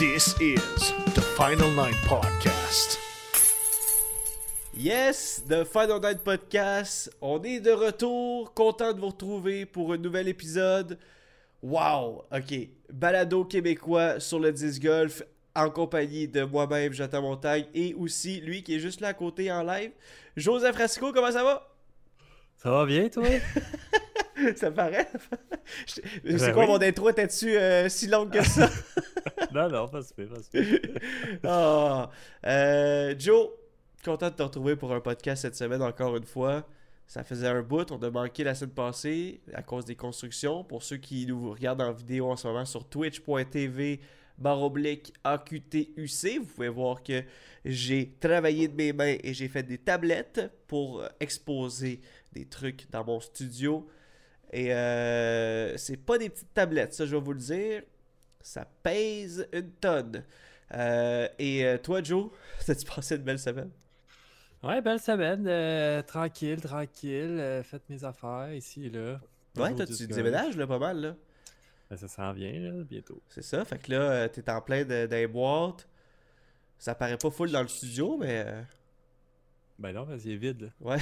This is the Final Nine Podcast. Yes, The Final Night Podcast, on est de retour, content de vous retrouver pour un nouvel épisode. Wow, ok, balado québécois sur le disc golf en compagnie de moi-même, Jonathan Montagne, et aussi lui qui est juste là à côté en live, Joseph Rasco, comment ça va? Ça va bien, toi? ça paraît? C'est Ben quoi oui. mon intro, était-tu euh, si longue que ça? non, non, pas super, pas super. Ah, euh, Joe, content de te retrouver pour un podcast cette semaine encore une fois. Ça faisait un bout, on a manqué la semaine passée à cause des constructions. Pour ceux qui nous regardent en vidéo en ce moment sur twitch.tv baroblique AQTUC, vous pouvez voir que j'ai travaillé de mes mains et j'ai fait des tablettes pour exposer des trucs dans mon studio. Et euh, c'est pas des petites tablettes, ça je vais vous le dire. Ça pèse une tonne. Euh, et euh, toi, Joe, t'as-tu passé une belle semaine? Ouais, belle semaine, euh, tranquille, tranquille, faites mes affaires ici et là. Ouais, toi, tu déménages là, pas mal, là? Ben, ça s'en vient, là, bientôt. C'est ça, fait que là, t'es en plein de, dans les boîtes. Ça paraît pas full dans le studio, mais... Ben non, parce qu'il est vide, là. ouais.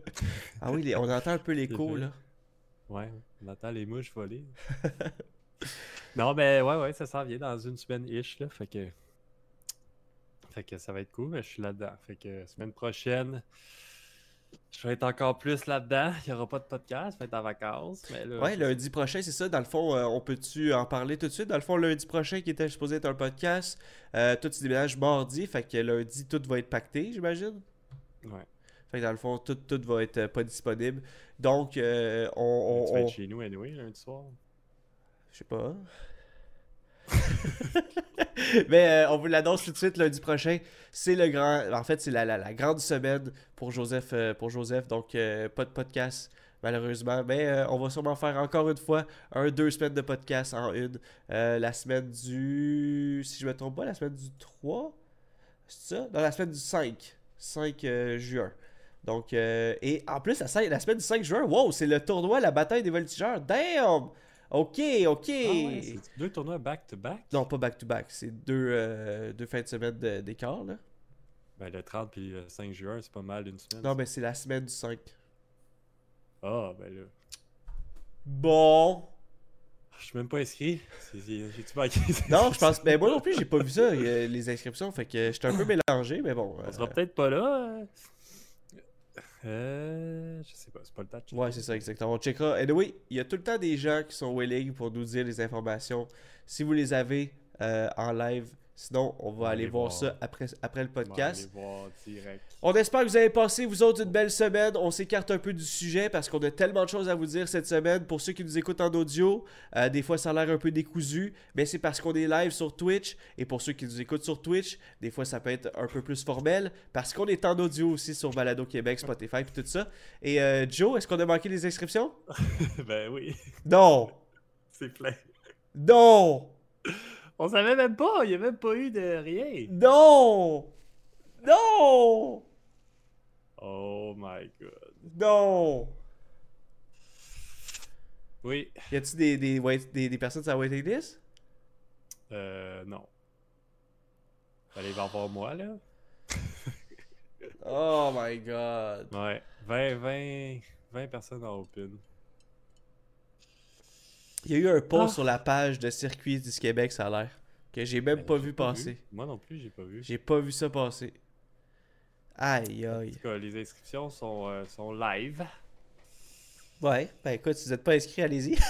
ah oui, les- on entend un peu l'écho, là. Ouais, on entend les mouches voler. non, ben ouais, ouais, ça s'en vient dans une semaine-ish, là. Fait que. Fait que ça va être cool, mais je suis là-dedans. Fait que semaine prochaine, je vais être encore plus là-dedans. Il n'y aura pas de podcast, je vais être en vacances. Mais là, Ouais, lundi prochain, c'est ça. Dans le fond, euh, on peut-tu en parler tout de suite? Dans le fond, lundi prochain, qui était supposé être un podcast, euh, toi, tu déménages mardi, fait que lundi, tout va être pacté, j'imagine? Ouais. Fait que dans le fond, tout, tout va être euh, pas disponible. Donc, euh, on... tu on, vas on- être chez nous, anyway, lundi soir. Je sais pas. Mais euh, on vous l'annonce tout de suite lundi prochain. C'est le grand. En fait, c'est la, la, la grande semaine pour Joseph. euh, pour Joseph. Donc, euh, pas de podcast, malheureusement. Mais on va sûrement faire encore une fois un deux semaines de podcast en une. La semaine du. Si je me trompe pas, la semaine du 3 C'est ça? Non, la semaine du 5. 5 euh, juin. Donc, euh, et en plus, la, semaine du 5 juin, wow, c'est le tournoi, la bataille des voltigeurs. Damn! Ok, ok. Ah ouais, c'est deux tournois back-to-back. Non, pas back-to-back. C'est deux, euh, deux fins de semaine d'écart, là. Ben le 30 puis le 5 juin, c'est pas mal d'une semaine. Non, mais c'est la semaine du 5. Ah, ben là. Bon. Je suis même pas inscrit. J'ai-tu manqué? Non, je pense... Mais moi non plus, j'ai pas vu ça, euh, les inscriptions. Fait que j'étais un peu mélangé, mais bon. On euh, sera peut-être pas là. euh. Euh, je sais pas, c'est pas le temps de checker. Ouais, c'est ça, exactement. On checkera. Anyway, il y a tout le temps des gens qui sont willing pour nous dire les informations. Si vous les avez euh, en live, sinon, on va On aller voir voir. ça après, après le On va podcast. aller voir direct. On espère que vous avez passé, vous autres, une belle semaine. On s'écarte un peu du sujet parce qu'on a tellement de choses à vous dire cette semaine. Pour ceux qui nous écoutent en audio, euh, des fois ça a l'air un peu décousu, mais c'est parce qu'on est live sur Twitch. Et pour ceux qui nous écoutent sur Twitch, des fois ça peut être un peu plus formel parce qu'on est en audio aussi sur Balado Québec, Spotify et tout ça. Et euh, Joe, est-ce qu'on a manqué les inscriptions? Ben oui, Non c'est plein. Non On savait même pas, il y a même pas eu de rien. Non Non Oh my god. Non Oui. Y a-tu des, des, wait- des, des personnes sur la waiting list? Euh, non. Fallait y avoir moi, là. Oh my god. Ouais. 20, 20, 20 personnes en open. Il y a eu un post Ah. sur la page de Circuit du Québec, ça a l'air. Que j'ai même Ben, pas vu passer. Moi non plus, j'ai pas vu. J'ai pas vu ça passer. Aïe En aïe. tout cas, les inscriptions sont, euh, sont live. Ouais, ben écoute, si vous êtes pas inscrit, allez-y.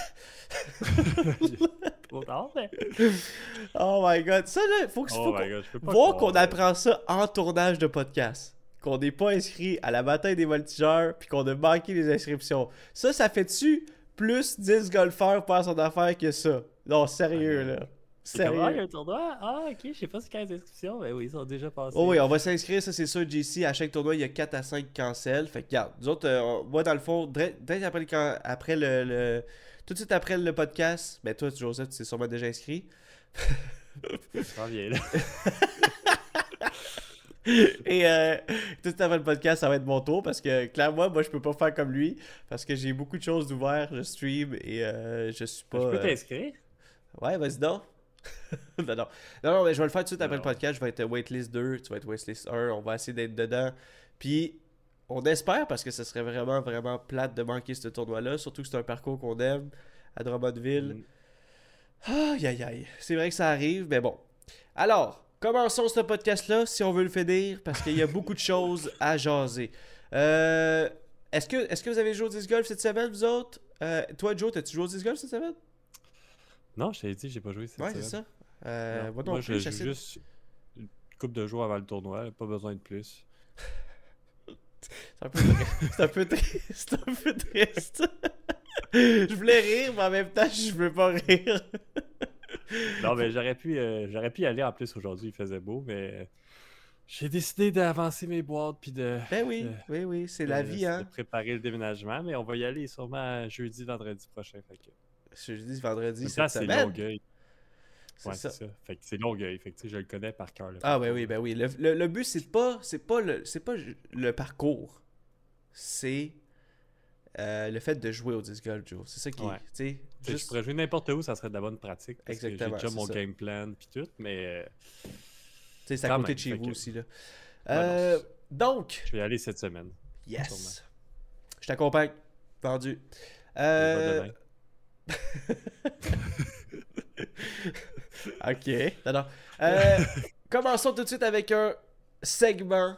Oh my god. Ça là, faut que Oh faut my qu'on- god, je peux pas voir qu'on apprend ça en tournage de podcast. Qu'on n'est pas inscrit à la bataille des voltigeurs, puis qu'on a manqué les inscriptions. Ça, ça fait-tu plus 10 golfeurs pour faire son affaire que ça? Non, sérieux, Ah, là. C'est comment, il y a Sérieux. un tournoi? Ah, ok, je sais pas y a des inscriptions. mais oui, ils sont déjà passés. Oh oui, on va s'inscrire, ça c'est sûr, JC. À chaque tournoi, il y a 4 à 5 cancels. Fait que, regarde, nous autres, euh, moi, dans le fond, direct après, le, can- après le, le- Tout de suite après le podcast, ben toi, Joseph, tu t'es sûrement déjà inscrit. Ça vient, là. Et euh, tout après le podcast, ça va être mon tour parce que clairement, moi, je peux pas faire comme lui parce que j'ai beaucoup de choses d'ouvert. Je stream et euh, je suis pas. je peux euh, t'inscrire? Ouais, vas-y donc. non, non. non, non, mais je vais le faire tout de suite après Non. le podcast. Je vais être waitlist 2, tu vas être waitlist 1. On va essayer d'être dedans. Puis, on espère parce que ce serait vraiment, vraiment plate de manquer ce tournoi-là. Surtout que c'est un parcours qu'on aime à Drummondville. Mm. Aïe, aïe, aïe. C'est vrai que ça arrive, mais bon. Alors, commençons ce podcast-là si on veut le finir parce qu'il y a beaucoup de choses à jaser. Euh, est-ce, que, est-ce que vous avez joué au disc golf cette semaine, vous autres? Euh, Toi, Joe, t'as-tu joué au disc golf cette semaine? Non, je t'avais dit, j'ai pas joué cette Ouais, c'est semaine. ça. Euh, moi je joue juste une coupe de jours avant le tournoi, pas besoin de plus. C'est un peu triste. C'est un peu triste. C'est un peu triste. je voulais rire, mais en même temps, je veux pas rire. Non, mais j'aurais pu, euh, j'aurais pu y aller en plus aujourd'hui, il faisait beau, mais euh, j'ai décidé d'avancer mes boîtes puis de, Ben oui, oui, oui, c'est la de- vie, de hein. préparer le déménagement, mais on va y aller sûrement jeudi, vendredi prochain. Fait que... Je dis vendredi, Ça, c'est semaine. Longueuil. C'est Ouais, ça. c'est ça. Fait que c'est Longueuil. Fait que je le connais par cœur. Ah, ben oui, ben oui. Le, le- le but, c'est pas, c'est pas, le, c'est pas le parcours. C'est euh, le fait de jouer au disc golf, Joe. C'est ça qui Ouais. est, juste- Je pourrais jouer n'importe où, ça serait de la bonne pratique. Parce Exactement, J'ai déjà mon ça. game plan puis tout, mais euh, tu sais, c'est à côté même, de chez vous que- aussi, là. Euh, donc, je vais y aller cette semaine. yes. sûrement. Je t'accompagne. Vendu. Euh, ok. Non, non. Euh, commençons tout de suite avec un segment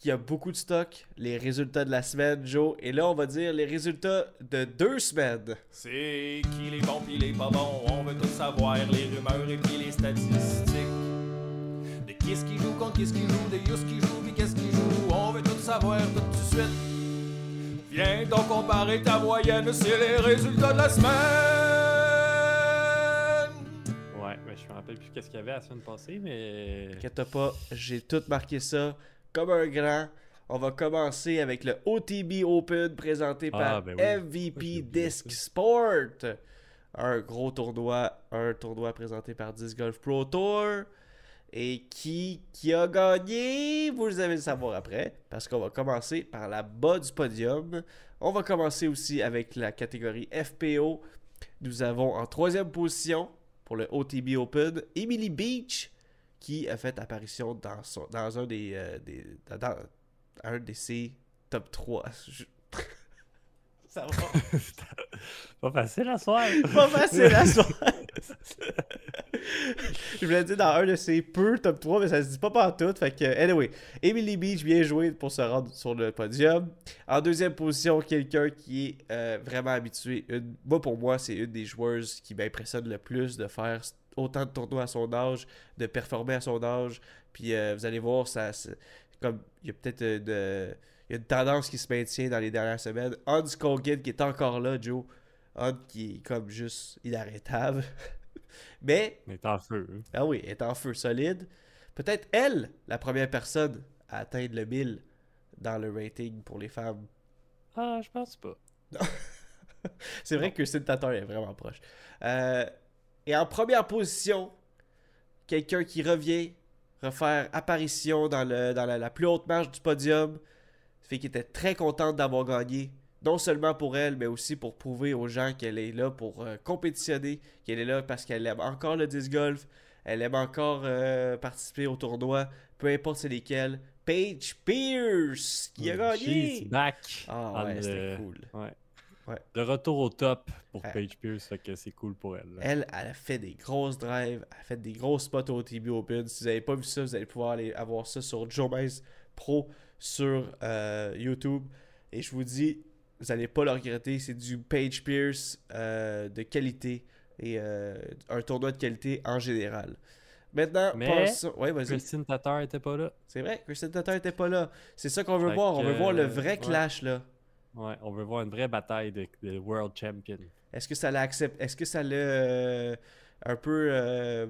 qui a beaucoup de stock. Les résultats de la semaine, Joe. Et là, on va dire les résultats de deux semaines. C'est qui les bons pis les pas bons, on veut tout savoir, les rumeurs et puis les statistiques. De qui est-ce qui joue contre qui est-ce qui joue, de Yus qui joue pis qu'est-ce qui joue, on veut tout savoir tout de suite. Viens donc comparer ta moyenne, c'est les résultats de la semaine. Ouais, mais je me rappelle plus qu'est-ce qu'il y avait la semaine passée, mais. Inquiète pas, j'ai tout marqué ça comme un grand. On va commencer avec le OTB Open présenté Ah, par ben oui. MVP Disc. Sport. Un gros tournoi, un tournoi présenté par Disc Golf Pro Tour. Et qui, qui a gagné? Vous allez le savoir après, parce qu'on va commencer par la bas du podium. On va commencer aussi avec la catégorie FPO. Nous avons en troisième position pour le OTB Open Emily Beach, qui a fait apparition dans, son- dans un des, euh, des- dans- un de ses top 3. Je- Ça va. Pas facile à soir. Pas facile à soir. Je voulais dire dans un de ses peu top 3, mais ça se dit pas partout. Fait que, anyway, Emily Beach, bien joué pour se rendre sur le podium. En deuxième position, quelqu'un qui est euh, vraiment habitué. Une- moi, pour moi, c'est une des joueuses qui m'impressionne le plus de faire autant de tournois à son âge, de performer à son âge. Puis euh, vous allez voir, ça, comme il y a peut-être une, euh, il y a une tendance qui se maintient dans les dernières semaines. Hans Kogan qui est encore là, Joe. Hunt qui est comme juste inarrêtable. Mais, On est en feu. hein. ah oui, est en feu solide. Peut-être elle, la première personne à atteindre le 1000 dans le rating pour les femmes. Ah, je pense pas. C'est vrai que Christine Tatar est vraiment proche. Euh, et en première position, quelqu'un qui revient refaire apparition dans, le, dans la, la plus haute marche du podium. Fait qu'il était très contente d'avoir gagné. non seulement pour elle, mais aussi pour prouver aux gens qu'elle est là pour euh, compétitionner, qu'elle est là parce qu'elle aime encore le disc golf, elle aime encore euh, participer au tournoi, peu importe c'est lesquels. Paige Pierce qui a She's gagné! back. Ah ouais, c'était cool. Ouais. Ouais. De retour au top pour Ouais. Paige Pierce, fait que c'est cool pour elle. là. Elle, elle a fait des grosses drives, elle a fait des gros spots au TB Open. Si vous n'avez pas vu ça, vous allez pouvoir aller avoir ça sur Joe Pro sur euh, YouTube. Et je vous dis, vous n'allez pas le regretter. C'est du Page Pierce euh, de qualité et euh, un tournoi de qualité en général. Maintenant, Mais- passons- Ouais. Christine Tatar était pas là. C'est vrai, Christian Tatar était pas là. C'est ça qu'on veut Fait voir. On veut voir le vrai clash là. Ouais, on veut voir une vraie bataille de, de World Champion. Est-ce que ça l'a accepté Est-ce que ça l'a euh, un peu euh,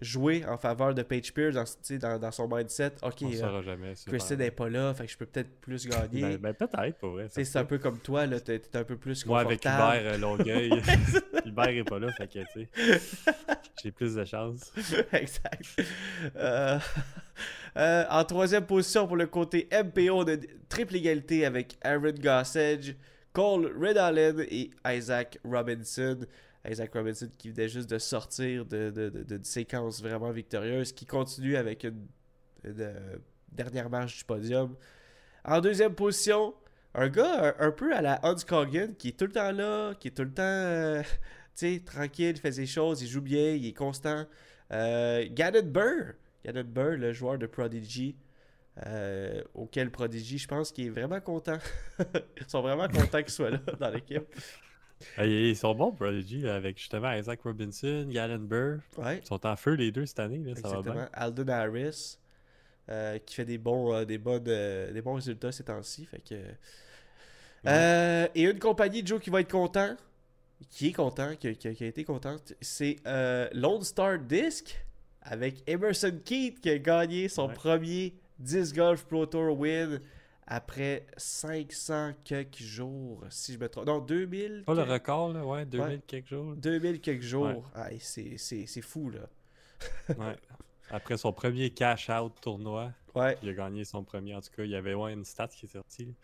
joué en faveur de Paige Pierce dans, dans, dans son mindset? Ok, on euh, jamais. Christine n'est pas là, fait que je peux peut-être plus gagner. Ben, ben, peut-être, pour vrai. C'est un peu comme toi, là, t'es un peu plus Moi, avec confortable. Hubert euh, Longueuil, Hubert est pas là, fait que, tu sais, j'ai plus de chance. exact. Euh, en troisième position pour le côté MPO de triple égalité avec Aaron Gossage, Cole Red Allen et Isaac Robinson. Isaac Robinson qui venait juste de sortir de, de, de- d'une séquence vraiment victorieuse, qui continue avec une, euh, dernière marche du podium. En deuxième position, un gars un, peu à la Hans Cogan qui est tout le temps là, qui est tout le temps euh, tranquille, il fait ses choses, il joue bien, il est constant. Euh, Burr, Gannon Burr, le joueur de Prodigy, euh, auquel Prodigy, je pense qu'il est vraiment content. Ils sont vraiment contents qu'il soit là dans l'équipe. Ah, Ils sont bons, Prodigy, avec justement Isaac Robinson, Galen Burr. Ouais, Ils sont en feu les deux cette année, là, ça va exactement. bien. Alden Harris, euh, qui fait des bons, euh, des, bonnes, euh, des bons résultats ces temps-ci. Fait que... Et une compagnie, Joe, qui va être content, qui est content, qui, a- qui a- qui a été contente, c'est Lone Star Disc avec Emerson Keith qui a gagné son Ouais. premier Disc Golf Pro Tour win après 500 quelques jours, si je me trompe. Non, 2000. Pas le record, là, ouais, 2000 Ouais. quelques jours. 2000 quelques jours. Ouais. C'est- fou, là. Ouais. Après son premier cash-out tournoi, Ouais. il a gagné son premier. En tout cas, il y avait ouais, une stat qui est sortie.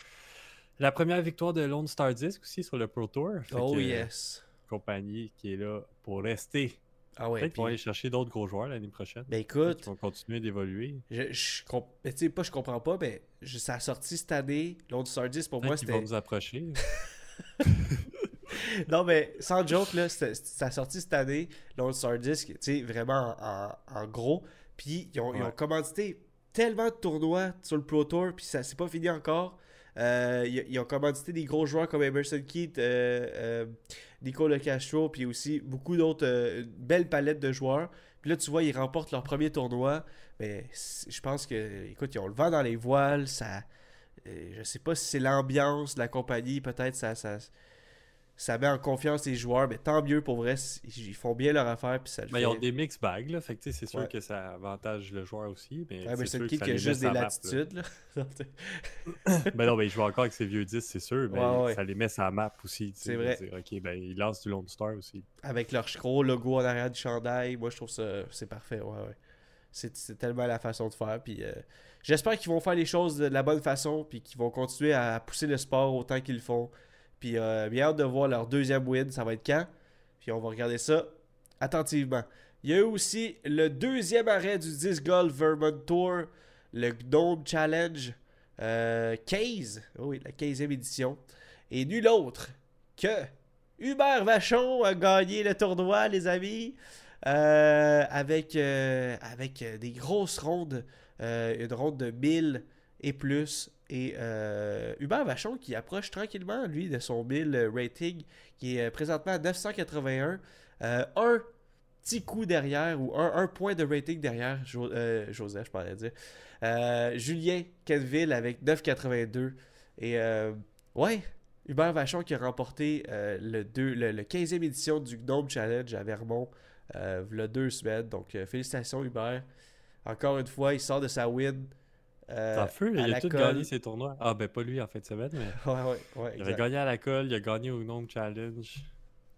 La première victoire de Lone Star Disc aussi sur le Pro Tour. Oh yes. Compagnie qui est là pour rester. Ah ouais. Peut-être puis- aller chercher d'autres gros joueurs l'année prochaine. Ben écoute, qu'ils vont continuer d'évoluer. je, je comp- ben, sais, pas je comprends pas, mais je- ça a sorti cette année. Lone Star Disc, pour moi, Peut-être qu'ils vont c'était. nous approcher. Non, mais sans joke, là, c'était- ça a sorti cette année, Lone Star Disc, tu sais, vraiment en, en- en gros. Puis ils ont, ils commandité tellement de tournois sur le Pro Tour, puis ça c'est pas fini encore. Euh, ils, ils ont commandité des gros joueurs comme Emerson Keith, euh, euh, Nico Le Castro, puis aussi beaucoup d'autres, euh, une belle palette de joueurs. Puis là, tu vois, ils remportent leur premier tournoi. Mais je pense que, écoute, ils ont le vent dans les voiles. Ça, euh, je sais pas si c'est l'ambiance la compagnie, peut-être ça, ça met en confiance les joueurs, mais tant mieux pour vrai. Ils font bien leur affaire. Puis ça le Mais fait. ils ont des mix bags, là. Fait que c'est sûr Ouais. que ça avantage le joueur aussi. Mais Ouais, c'est qui a juste des sur la map, là. latitudes. Là. Ben non, mais il joue encore avec ses vieux 10, c'est sûr. Mais Ouais, ça les met sur la map aussi. C'est vrai. dire, ok, ben il lance du Lone Star aussi. Avec leur gros logo en arrière du chandail. Moi, je trouve ça c'est parfait. Ouais, ouais. C'est, c'est tellement la façon de faire. Puis euh, j'espère qu'ils vont faire les choses de la bonne façon. Puis qu'ils vont continuer à pousser le sport autant qu'ils le font. Puis euh, bien hâte de voir leur deuxième win. Ça va être quand? Puis on va regarder ça attentivement. Il y a eu aussi le deuxième arrêt du Disc Golf Vermont Tour, le Gnome Challenge euh, 15. Oh oui, la 15e édition. Et nul autre que Hubert Vachon a gagné le tournoi, les amis, euh, avec, euh, avec euh, des grosses rondes, euh, une ronde de 1000 et plus. Et euh, Hubert Vachon qui approche tranquillement, lui, de son 1000 rating, qui est euh, présentement à 981. Euh, un petit coup derrière, ou un, un point de rating derrière Jo- euh, Joseph, je parlais dire. Euh, Julien Kenville avec 982. Et euh, ouais, Hubert Vachon qui a remporté euh, le, deux- le, le 15e édition du Gnome Challenge à Vermont euh, v'là deux semaines. Donc euh, félicitations Hubert. Encore une fois, il sort de sa win. Euh, feu, il a tout colle. gagné ses tournois. Ah, ben pas lui en fin de semaine, mais Ouais, ouais, ouais. il avait exact. gagné à la colle, il a gagné au Gnome Challenge.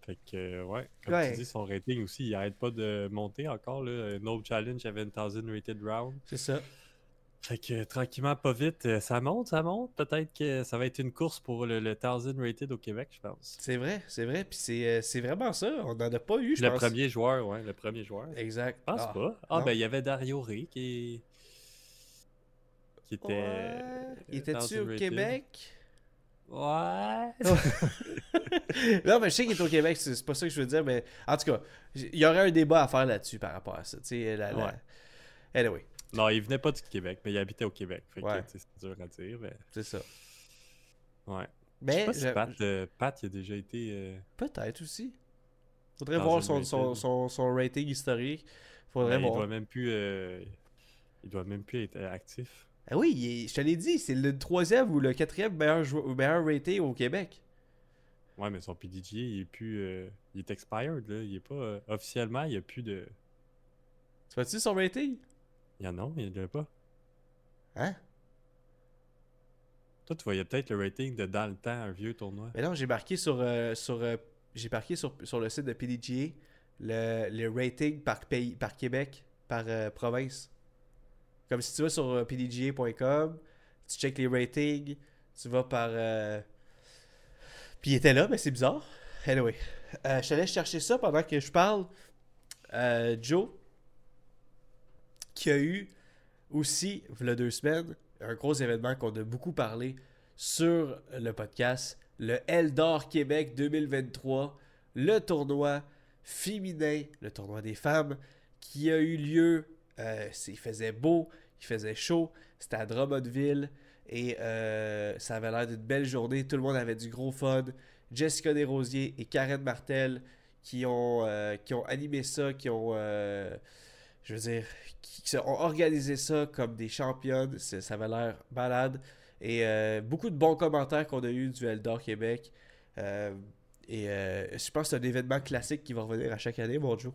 Fait que, euh, ouais, comme Ouais. tu dis, son rating aussi, il arrête pas de monter encore. Là. Gnome Challenge avait 1000 rated round. C'est ça. Fait que tranquillement, pas vite, euh, ça monte, ça monte. Peut-être que ça va être une course pour le, le 1000 rated au Québec, je pense. C'est vrai, c'est vrai. Puis c'est vraiment ça. On n'en a pas eu, je Le pense. premier joueur, ouais, le premier joueur. Je Exact. pense Ah. pas. Ah, non. ben il y avait Dario Rey qui, qui était. Ouais. Il euh, était-tu 1000 au rated. Québec? Ouais. non, mais je sais qu'il est au Québec, c'est pas ça que je veux dire, mais en tout cas, il y aurait un débat à faire là-dessus par rapport à ça. Tu sais, la, la- Ouais. Anyway, non, il venait pas du Québec, mais il habitait au Québec. Fait Ouais. c'est dur à dire, mais. c'est ça. Ouais. Je sais Mais pas si Pat, euh, Pat, il a déjà été. euh, peut-être aussi. Faudrait Dans voir son, son, son, son rating historique. Faudrait ben, il voir. doit même plus. euh, Il doit même plus être actif. Ah oui, il est- je te l'ai dit, c'est le troisième ou le quatrième meilleur, meilleur rating au Québec. Ouais, mais son PDG, il est plus. euh, Il est expired, là. Il est pas. euh, Officiellement, il n'y a plus de. Tu vois-tu son rating? Il y en a, il n'y en a pas. Hein? Toi, tu voyais peut-être le rating de dans le temps, un vieux tournoi. Mais non, j'ai marqué sur, euh, sur, j'ai marqué sur, sur le site de PDGA le, le rating par pays, par Québec, par province. Comme si tu vas sur euh, pdga.com, tu check les ratings, tu vas par. euh, Puis il était là, mais c'est bizarre. Anyway, euh, je te laisse chercher ça pendant que je parle. Joe, qui a eu aussi, il y a deux semaines, un gros événement qu'on a beaucoup parlé sur le podcast, le Eldor Québec 2023, le tournoi féminin, le tournoi des femmes, qui a eu lieu. Euh, il faisait beau, il faisait chaud, c'était à Drummondville et euh, ça avait l'air d'une belle journée. Tout le monde avait du gros fun. Jessica Desrosiers et Karen Martel qui ont, euh, qui ont animé ça, qui ont, je veux dire, qui, ont organisé ça comme des championnes. Ça avait l'air malade. Et beaucoup de bons commentaires qu'on a eu du Eldor Québec. Et je pense que c'est un événement classique qui va revenir à chaque année, mon Joe.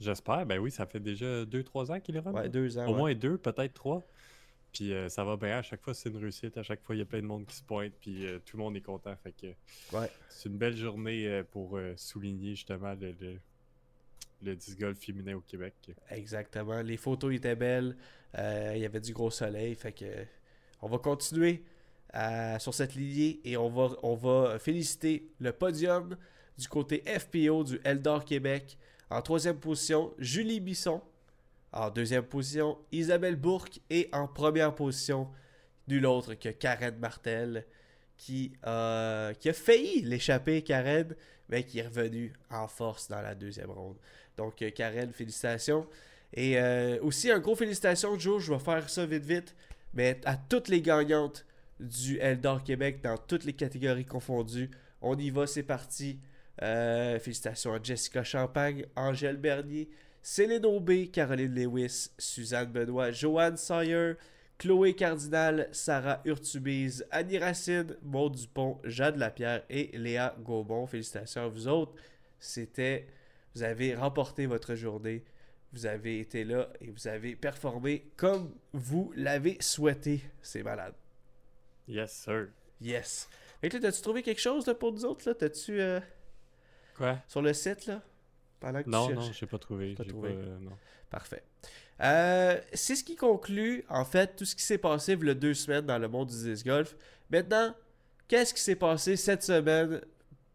J'espère. Ben oui, ça fait déjà 2-3 ans qu'il est rendu. Ouais, ans. Au ouais. moins deux, peut-être trois. Puis euh, ça va bien. À chaque fois, c'est une réussite. À chaque fois, il y a plein de monde qui se pointe. Puis euh, tout le monde est content. Fait que Ouais. c'est une belle journée euh, pour souligner justement le, le, le disc golf féminin au Québec. Exactement. Les photos étaient belles. Il y avait du gros soleil. Fait que on va continuer sur cette lignée et on va, on va féliciter le podium du côté FPO du Eldor Québec. En troisième position, Julie Bisson. En deuxième position, Isabelle Bourque. Et en première position, nul autre que Karen Martel, qui, a- qui a failli l'échapper, Karen, mais qui est revenue en force dans la deuxième ronde. Donc, euh, Karen, félicitations. Et euh, aussi, un gros félicitations, Joe. Je vais faire ça vite, vite. Mais à toutes les gagnantes du Eldor Québec, dans toutes les catégories confondues. On y va, c'est parti. Euh, félicitations à Jessica Champagne, Angèle Bernier, Céline Aubé, Caroline Lewis, Suzanne Benoît, Joanne Sawyer, Chloé Cardinal, Sarah Urtubise, Annie Racine, Maud Dupont, Jade Lapierre et Léa Gaubon. Félicitations à vous autres. C'était. Vous avez remporté votre journée. Vous avez été là et vous avez performé comme vous l'avez souhaité. C'est malade. Yes, sir. Yes. Que là, t'as-tu trouvé quelque chose là, pour nous autres? là? T'as-tu euh, Quoi? sur le site là? Pendant que Non, tu non, cherches? j'ai pas trouvé. Pas trouvé. pas, euh, non. Parfait. Euh, c'est ce qui conclut, en fait, tout ce qui s'est passé il y a deux semaines dans le monde du disc golf. Maintenant, qu'est-ce qui s'est passé cette semaine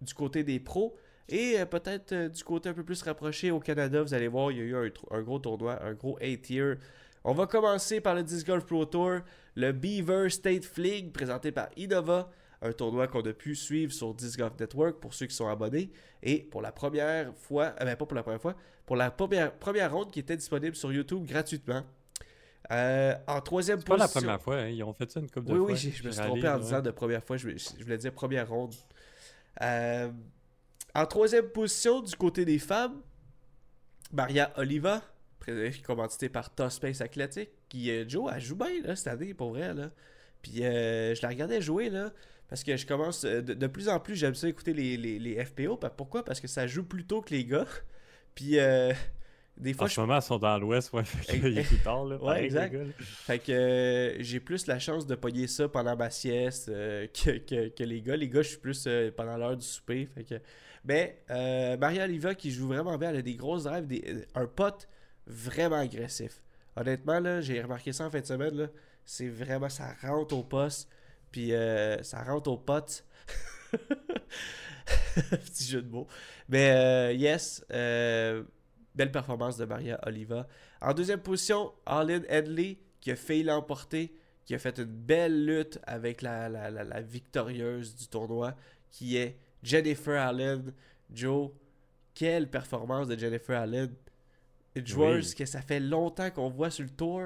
du côté des pros? Et euh, peut-être du côté un peu plus rapproché au Canada? Vous allez voir, il y a eu un, gros tournoi, un gros A-tier. On va commencer par le Disc Golf Pro Tour, le Beaver State Fleet présenté par Innova, un tournoi qu'on a pu suivre sur Disc Golf Network pour ceux qui sont abonnés. Et pour la première fois, ben pas pour la première fois, pour la première, première ronde qui était disponible sur YouTube gratuitement. Euh, en troisième C'est pas position. la première fois, hein. Ils ont fait ça une couple de Oui, fois. oui, j'ai- je me suis trompé en disant de première fois. Je, je voulais dire première ronde. Euh, en troisième position, du côté des femmes, Maria Oliva, commanditée par Top Space Athletic, qui, euh, Joe, elle joue bien là, cette année, pour vrai. Là. Puis euh, je la regardais jouer, là, parce que je commence, euh, de, de plus en plus, j'aime ça écouter les, les, les FPO. Pourquoi? Parce que ça joue plus tôt que les gars. Puis euh, des fois, En je ce moment, ils sont dans l'ouest, ouais. Fait est plus tard, là. Ouais, exact. les gars, là. Fait que euh, j'ai plus la chance de pogner ça pendant ma sieste euh, que, que- que les gars. Les gars, je suis plus euh, pendant l'heure du souper. Fait que... Mais euh, Maria Oliva qui joue vraiment bien, elle a des grosses drives, des, un pote vraiment agressif. Honnêtement, là, j'ai remarqué ça en fin de semaine. Là. C'est vraiment, ça rentre au poste. Puis euh, ça rentre aux potes. Petit jeu de mots. Mais euh, yes, euh, belle performance de Maria Oliva. En deuxième position, Arlene Headley qui a failli l'emporter, qui a fait une belle lutte avec la, la, la- la victorieuse du tournoi, qui est Jennifer Allen. Joe, quelle performance de Jennifer Allen. Une joueuse Oui. que ça fait longtemps qu'on voit sur le tour.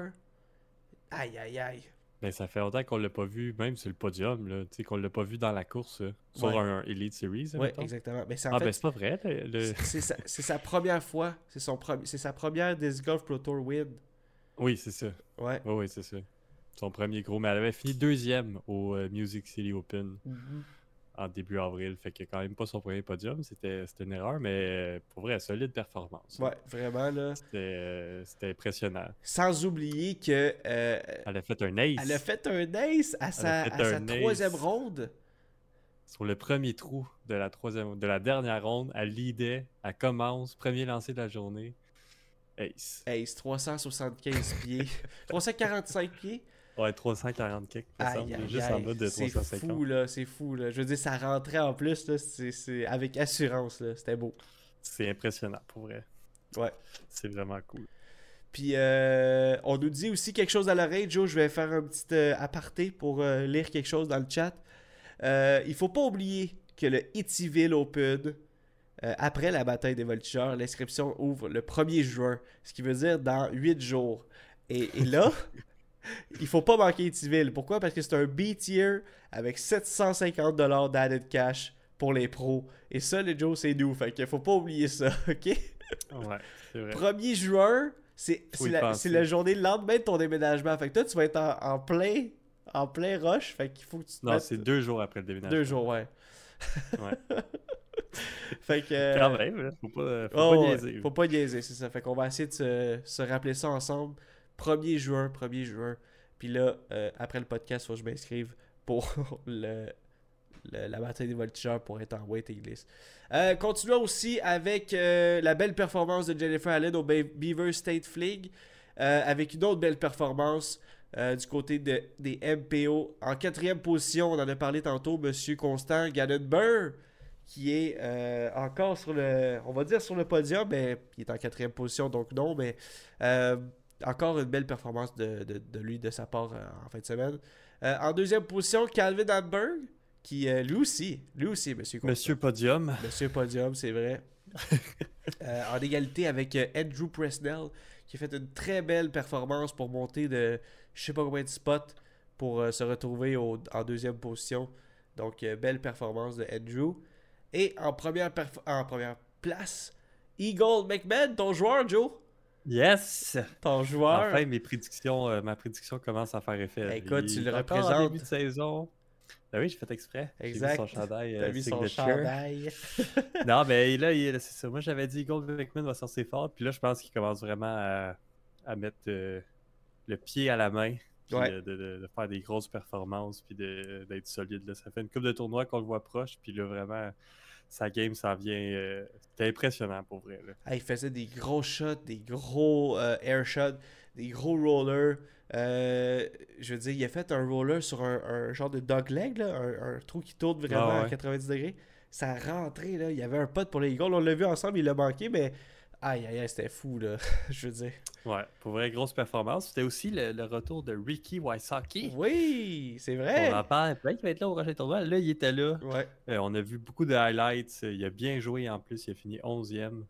Aïe, aïe, aïe. Ben, ça fait longtemps qu'on l'a pas vu, même sur le podium, là, tu sais, qu'on l'a pas vu dans la course, là, sur Ouais. un Elite Series. Oui, exactement. Mais c'est en Ah, fait, ben c'est pas vrai. le- c'est- sa, première fois. C'est son premi- c'est sa première Disc Golf Pro Tour win. Oui, c'est ça. Ouais. Oui, oui, c'est ça. Son premier gros. Mais elle avait fini deuxième au euh, Music City Open en début avril. Fait que quand même pas son premier podium. C'était une erreur, mais pour vrai, solide performance. Ouais, vraiment là. C'était impressionnant. Sans oublier que euh, Elle a fait un ace elle a fait un ace à sa, à troisième ronde. sur le premier trou de la troisième, de la dernière ronde. Elle leadait, elle commence, premier lancer de la journée. Ace. Ace, 375 pieds. 345 pieds. Ouais, 340 kicks, juste en aïe. bas de C'est 350. fou là, c'est fou là. Je veux dire, ça rentrait en plus là, c'est, avec assurance là. C'était beau. C'est impressionnant, pour vrai. Ouais. C'est vraiment cool. Puis euh, on nous dit aussi quelque chose à l'oreille, Joe. Je vais faire un petit euh, aparté pour euh, lire quelque chose dans le chat. Il faut pas oublier que le Eatyville Open, après la bataille des voltigeurs, l'inscription ouvre le 1er juin, ce qui veut dire dans 8 jours. Et, et là, il faut pas manquer Eatyville. Pourquoi? Parce que c'est un B-tier avec 750$ d'added cash pour les pros. Et ça, les Joe, c'est nous. Fait qu'il faut pas oublier ça, ok? Ouais, c'est vrai. 1er juin, c'est la, journée le lendemain de ton déménagement. Fait que toi, tu vas être en, en plein en plein rush. Fait qu'il faut que tu te Non, c'est deux jours après le déménagement. deux jours, ouais. Ouais. Fait que... euh, Quand même, là, faut pas, faut oh, pas niaiser. Faut pas niaiser, c'est ça. Fait qu'on va essayer de se, se rappeler ça ensemble. 1er juin, 1er juin. Puis là, euh, après le podcast, faut que je m'inscrive pour le, la bataille des voltigeurs pour être en waiting list. Euh, continuons aussi avec euh, la belle performance de Jennifer Allen au Be- Beaver State Flig. euh, avec une autre belle performance du côté de, des MPO. En quatrième position, on en a parlé tantôt, Monsieur Constant Gannon Burr, qui est encore sur le, on va dire sur le podium, mais il est en quatrième position, donc non, mais encore une belle performance de, de- de lui, de sa part euh, en fin de semaine. Euh, en deuxième position, Calvin Hamburg, qui euh, lui aussi, lui aussi, Monsieur. Monsieur Podium. Monsieur Podium, c'est vrai. En égalité avec Andrew Presnell, qui a fait une très belle performance pour monter de je sais pas combien de spots pour se retrouver au- en deuxième position. Donc, belle performance de Andrew. Et en première, en première place, Eagle McMahon, ton joueur, Joe. Yes! Ton joueur. Enfin, mes prédictions, euh, ma prédiction commence à faire effet. Ben, écoute, tu le encore en représentes. début de saison. Ben oui, j'ai fait exprès. Exact. mis son chandail T'as euh, vu son chandail. non, mais là, il- c'est ça. Moi, j'avais dit Gold McMahon va sortir fort. Puis là, je pense qu'il commence vraiment à, à mettre euh, le pied à la main. Puis Ouais. de, de- de faire des grosses performances. Puis de- d'être solide. Là. Ça fait une coupe de tournois qu'on le voit proche. Puis là, vraiment, sa game, ça vient. euh, C'était impressionnant pour vrai. Là. Ah, il faisait des gros shots, des gros euh, air shots, des gros rollers. Euh, je veux dire, il a fait un roller sur un, un genre de dogleg, là, un, un trou qui tourne vraiment Ah à ouais. 90 degrés. Ça a rentré, là. Il y avait un pote pour les Eagles. On l'a vu ensemble, il l'a manqué, mais aïe, aïe, aïe, c'était fou, là. je veux dire. Ouais, pour vrai, grosse performance. C'était aussi le, le retour de Ricky Wysocki. Oui, c'est On vrai. en parle. Peut-être qu'il va être là au prochain tournoi. Là, il était là. Ouais. Euh, on a vu beaucoup de highlights. Il a bien joué en plus. Il a fini 11e. Mm.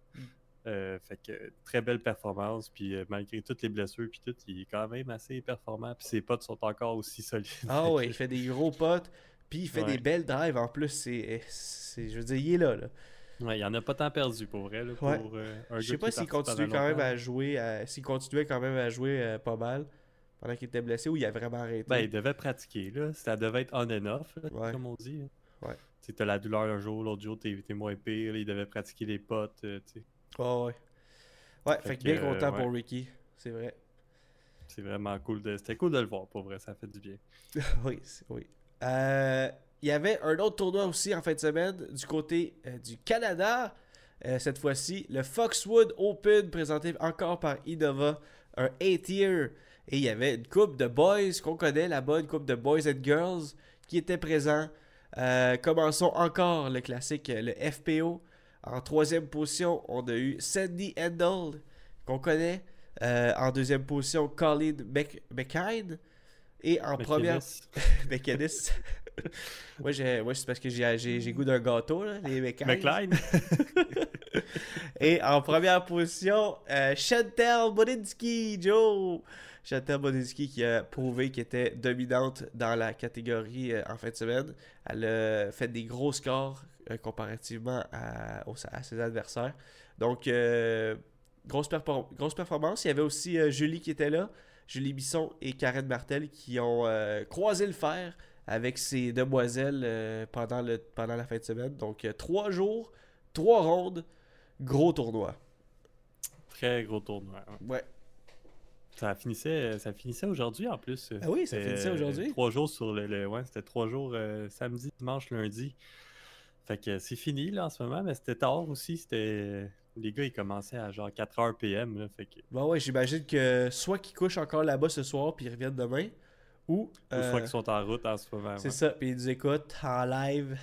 Euh, fait que très belle performance. Puis euh, malgré toutes les blessures, puis tout, il est quand même assez performant. Puis ses potes sont encore aussi solides. Ah ouais, il fait des gros potes. Puis il fait Ouais. des belles drives en plus. C'est, c'est, je veux dire, il est là. là. Ouais, il en a pas tant perdu pour vrai. Là, pour, Ouais. euh, un Je sais pas est s'il pendant quand même à jouer, à- s'il continuait quand même à jouer euh, pas mal pendant qu'il était blessé ou il a vraiment arrêté. Ben, il devait pratiquer. Là. Ça devait être on and off, là, Ouais. comme on dit. hein. Ouais. Tu t'as la douleur un jour, l'autre jour, t'es moins pire. là, il devait pratiquer les potes. euh, tu sais. Ouais, ouais. Fait, Fait que bien euh, content ouais. pour Ricky, c'est vrai. C'est vraiment cool. de- C'était cool de le voir, pour vrai. Ça fait du bien. oui, c'est- oui. Euh, Il y avait un autre tournoi aussi en fin de semaine du côté euh, du Canada. Euh, cette fois-ci, le Foxwood Open présenté encore par Innova un A-tier. Et il y avait une coupe de boys qu'on connaît là-bas, une coupe de boys and girls qui étaient présents. Euh, commençons encore le classique, le FPO. En troisième position, on a eu Sandy Handel, qu'on connaît. Euh, en deuxième position, Colin Mc- McKine. Et en première. McInnes. J'ai- moi, c'est parce que j'ai j'ai- j'ai goût d'un gâteau, là, les. McLean. Et en première position, euh, Chantal Joe. Chantal Bodinsky qui a prouvé qu'elle était dominante dans la catégorie euh, en fin de semaine. Elle a fait des gros scores euh, comparativement à, aux- à ses adversaires. Donc, euh, grosse, perfor- grosse performance. Il y avait aussi Julie qui était là. Julie Bisson et Karen Martel qui ont croisé le fer avec ces demoiselles euh, pendant, le, pendant la fin de semaine. Donc, euh, trois jours, trois rondes, gros tournoi. Très gros tournoi. ouais. Ouais. Ça finissait, ça finissait aujourd'hui en plus. Ah oui, ça finissait euh, aujourd'hui. Trois jours sur le. le- ouais, c'était trois jours samedi, dimanche, lundi. Fait que c'est fini là en ce moment, mais c'était tard aussi. C'était. Les gars, ils commençaient à genre 4h PM. Là, fait que. Bon, ouais, j'imagine que soit qu'ils couchent encore là-bas ce soir puis ils reviennent demain, ou. Euh, soit qu'ils sont en route en ce moment. C'est ouais. ça, puis ils nous écoutent en live.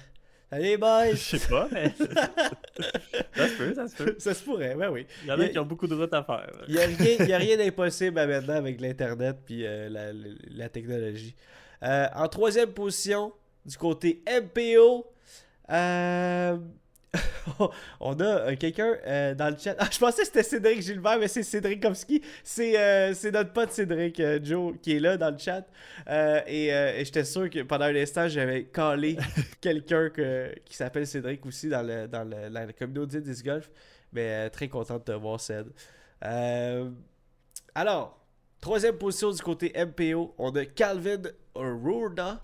Salut les boys! Je sais pas, mais. ça se peut, ça se peut. ça se pourrait, ben oui. Il y en a qui ont beaucoup de route à faire. Il n'y a rien, d'impossible maintenant avec l'Internet puis euh, la technologie. Euh, en troisième position, du côté MPO, euh, on a euh, quelqu'un euh, dans le chat. Ah, je pensais que c'était Cédric Gilbert, mais c'est Cédric Komski. C'est euh, c'est notre pote Cédric euh, Joe qui est là dans le chat. Et et j'étais sûr que pendant un instant, j'avais calé quelqu'un que- qui s'appelle Cédric aussi dans, le, dans le- la, la communauté de Disc Golf. Mais très content de te voir. Euh, alors, troisième position du côté MPO, on a Calvin Rourda.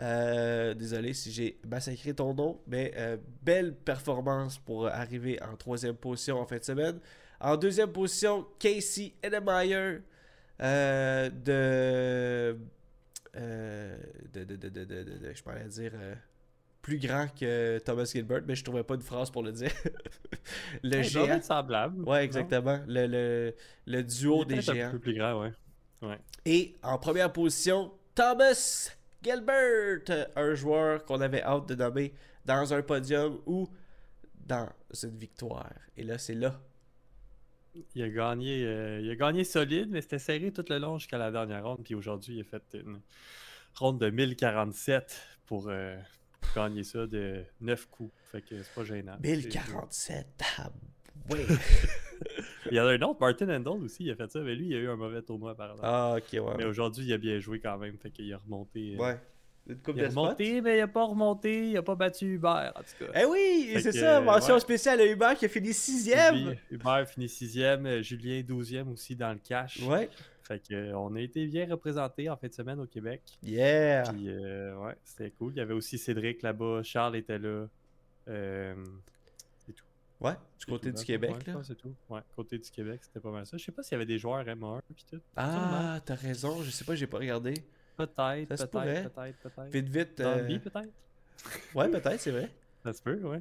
Euh, désolé si j'ai massacré ton nom, mais euh, belle performance pour arriver en troisième position en fin de semaine. En deuxième position, Casey Edemeyer euh, de, de, de, de, je pourrais dire plus grand que Thomas Gilbert, mais je trouvais pas une phrase pour le dire. le Le géant. semblable. Ouais, exactement. Le, le, le duo des Un géants. peu plus grand, ouais. Et en première position, Thomas Gilbert, un joueur qu'on avait hâte de nommer dans un podium ou dans une victoire. Et là, c'est là. Il a gagné, euh, il a gagné solide, mais c'était serré tout le long jusqu'à la dernière ronde. Puis aujourd'hui, il a fait une ronde de 1047 pour euh, gagner ça de 9 coups. Fait que c'est pas gênant. 1047. Ah, ouais. Il y en a un autre, Martin Handel aussi, il a fait ça, mais lui, il a eu un mauvais tournoi par exemple. Ah, ok, ouais. Mais aujourd'hui, il a bien joué quand même, fait qu'il a remonté. euh, Ouais. Une coupe Il a remonté, mais il a pas remonté, il a pas battu Hubert, en tout cas. Eh oui, c'est ça. Mention ouais. spéciale à Hubert qui a fini sixième. Hubert finit sixième, euh, Julien douzième aussi dans le cash. Ouais. Fait que, euh, on a été bien représentés en fin de semaine au Québec. Yeah. Puis, euh, ouais, c'était cool. Il y avait aussi Cédric là-bas, Charles était là. Euh, Ouais, du côté du Québec, ouais, là. c'est tout. Ouais, côté du Québec, c'était pas mal ça. Je sais pas s'il y avait des joueurs M1 puis tout. Ah, t'as raison. Je sais pas, j'ai pas regardé. Peut-être, peut-être, peut-être, peut-être. Vite, vite. Euh, peut-être. Ouais, peut-être, c'est vrai. Ça se peut, ouais.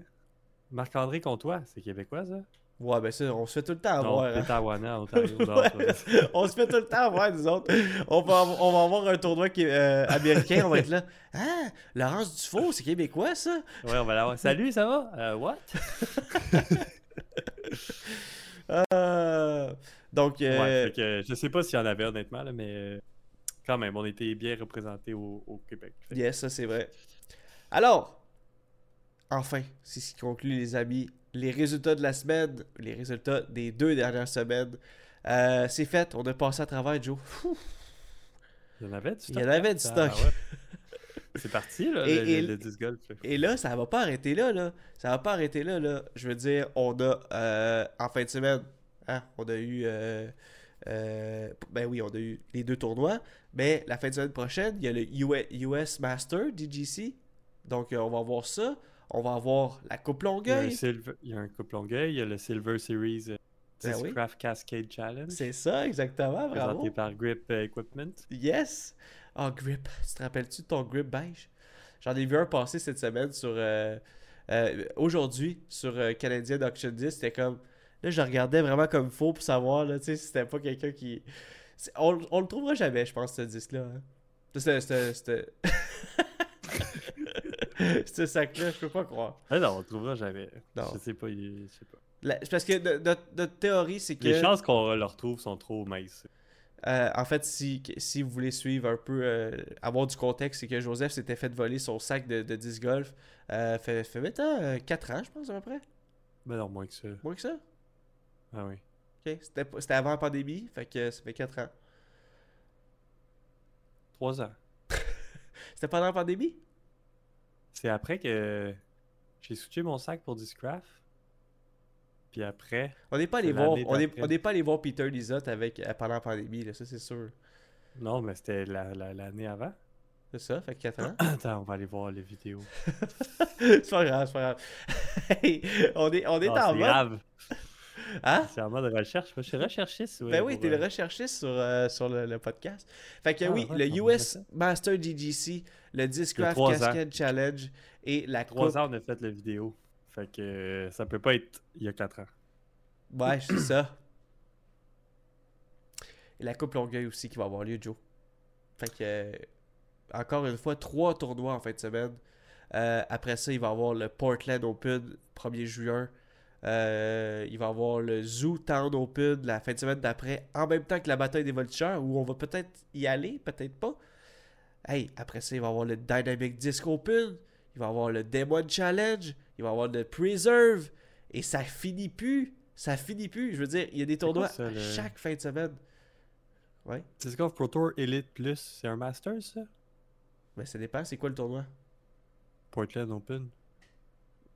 Marc-André Comtois, c'est québécois, ça? Ouais, ben ça, on se fait tout le temps non, avoir. hein. Ontario. Ouais, on se fait tout le temps avoir, nous autres. On va, avoir- on va avoir un tournoi qui euh, américain, on va être là. Ah, Laurence Dufault, c'est québécois, ça? Ouais, on va l'avoir. Salut, ça va? Euh, what? Euh, Donc, Ouais, que je sais pas s'il y en avait honnêtement, là, mais quand même, on était bien représentés au, au Québec. Yes, ça c'est vrai. Alors, enfin, c'est ce qui conclut, les amis, les résultats de la semaine, les résultats des deux dernières semaines. Euh, c'est fait, on a passé à travers, Joe. Il y en avait du stock. Il y en avait du Ah, stock. ouais. C'est parti, là, Et- le, et- le- disc golf. là. Et là, ça va pas arrêter là, là. Ça va pas arrêter là, là. Je veux dire, on a, euh, en fin de semaine, hein, on a eu, euh, euh, ben oui, on a eu les deux tournois. Mais la fin de semaine prochaine, il y a le US, US Master DGC. Donc, on va voir ça. On va avoir la Coupe Il y, a un Longueuil. Silver- il y a un Coupe Longueuil, il y a le Silver Series euh, Ben oui. Cascade Challenge. C'est ça, exactement, bravo. présenté par Grip euh, Equipment. Yes! Ah, grip. Tu te rappelles-tu de ton grip beige? J'en ai vu un passer cette semaine sur. euh, euh, Aujourd'hui, sur euh, Canadian Auction 10, c'était comme Là, je regardais vraiment comme faux pour savoir, là, tu sais, si c'était pas quelqu'un qui. On, on le trouvera jamais, je pense, ce disque-là. hein. C'était. Ce sac-là, je peux pas croire. Ah non, on le trouvera jamais. Non. Je sais pas, je sais pas. La- parce que no- notre, notre théorie, c'est que. Les chances qu'on le retrouve sont trop minces. Euh, en fait, si, si vous voulez suivre un peu, euh, avoir du contexte, c'est que Joseph s'était fait voler son sac de, de disc golf. Euh, fait, fait maintenant 4 ans, je pense, à peu près. Ben non, moins que ça. Moins que ça? Ah oui. Ok, C'était avant la pandémie, fait que ça fait 4 ans. Trois ans. C'était pendant la pandémie? C'est après que j'ai switché mon sac pour Discraft. Puis après, On n'est pas allé voir, on est, on pas allé voir Peter Lizotte avec, euh, pendant la pandémie, là, ça c'est sûr. non, mais c'était la- la- l'année avant. C'est ça, fait que 4 ans. Attends, on va aller voir les vidéos. c'est pas grave, c'est pas grave. Hey, on est, on est Ah, en c'est mode. grave. Hein? C'est en mode recherche. Je suis recherchiste. ouais, Ben oui, t'es le euh, recherchiste sur, euh, sur le, le podcast. Fait que Ah, oui, ouais, le US. Master DGC, le Discraft ans. Cascade Challenge et la Trois coupe. ans, on a fait la vidéo. Fait que euh, ça peut pas être il y a quatre ans. Ouais, c'est ça. Et la coupe Longueuil aussi qui va avoir lieu, Joe. Fait que, euh, encore une fois, trois tournois en fin de semaine. Euh, après ça, il va y avoir le Portland Open 1er juin. Euh, il va y avoir le Zoo Town Open la fin de semaine d'après, en même temps que la bataille des voltigeurs, où on va peut-être y aller, peut-être pas. Hey, après ça, il va y avoir le Dynamic Disc Open, il va y avoir le Demon Challenge, il va y avoir le Preserve, et ça finit plus. Ça finit plus. Je veux dire, il y a des tournois ça, à le- chaque fin de semaine. Ouais. Disc Golf Pro Tour Elite Plus, c'est un Masters, ça? Mais ça dépend, c'est quoi le tournoi? Portland Open.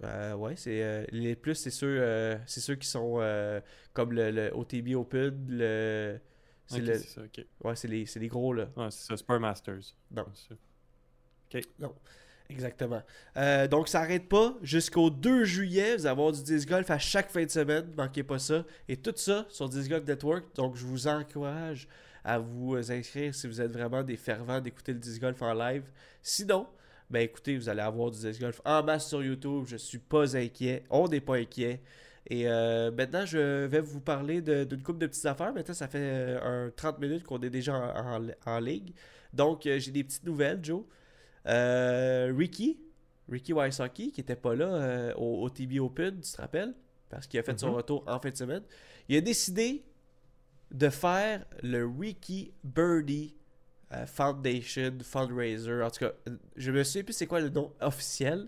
Euh, ouais, c'est euh, les plus, c'est ceux, euh, c'est ceux qui sont euh, comme le, le OTB Open, le, c'est Ok, le, ça, ok. ouais, c'est les, les gros là. Ouais, c'est ça, c'est pas Masters. Non. C'est ça. Exactement. Donc ça arrête pas jusqu'au 2 juillet. Vous allez avoir du disc golf à chaque fin de semaine. Manquez pas ça. Et tout ça sur Disc Golf Network. Donc je vous encourage à vous inscrire si vous êtes vraiment des fervents d'écouter le disc golf en live. Sinon, ben écoutez, vous allez avoir du disc golf en masse sur YouTube. Je suis pas inquiet. On n'est pas inquiet. Et euh, maintenant, je vais vous parler d'une couple de petites affaires. Maintenant, ça fait euh, un 30 minutes qu'on est déjà en, en- en ligue. Donc, euh, j'ai des petites nouvelles, Joe. Ricky, Ricky Wysocki, qui était pas là au, au TB Open, tu te rappelles? Parce qu'il a fait son Mhm. retour en fin de semaine. Il a décidé de faire le Ricky Birdie euh, Foundation Fundraiser. En tout cas, euh, je me souviens plus c'est quoi le nom officiel.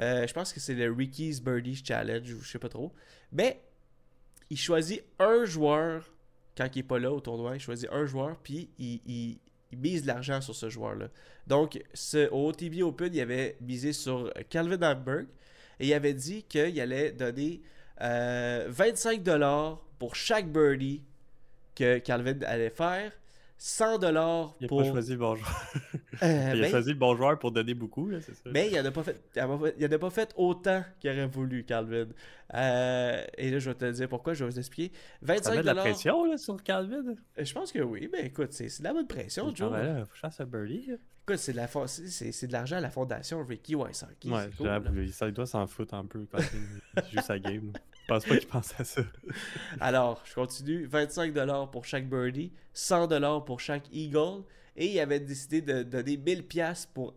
Euh, je pense que c'est le Ricky's Birdie Challenge je sais pas trop. Mais il choisit un joueur quand il est pas là au tournoi. Il choisit un joueur puis il, mise de l'argent sur ce joueur-là. Donc, au OTB Open, il avait misé sur Calvin Hamburg et il avait dit qu'il allait donner euh, 25$ pour chaque birdie que Calvin allait faire, 100$ Il a pour. pas choisi le bon joueur. Euh, il a ben, choisi le bon joueur pour donner beaucoup, c'est ça? mais il en a pas fait, il a pas- il fait autant qu'il aurait voulu, Calvin. Euh, et là, je vais te dire pourquoi, je vais vous expliquer. ça 25 met de la pression là, sur Calvin? Je pense que oui, mais écoute, c'est de la bonne pression, Ah, Joe. ben là, faut fasse un birdie. là. Écoute, c'est de la l'argent à la fondation Ricky Wysocki. Ouais, cool, là. ça il doit s'en foutre un peu quand il il joue sa game. Je pense pas qu'il pense à ça. Alors, je continue. 25$ pour chaque birdie, 100$ pour chaque eagle. Et il avait décidé de donner 1000$ pour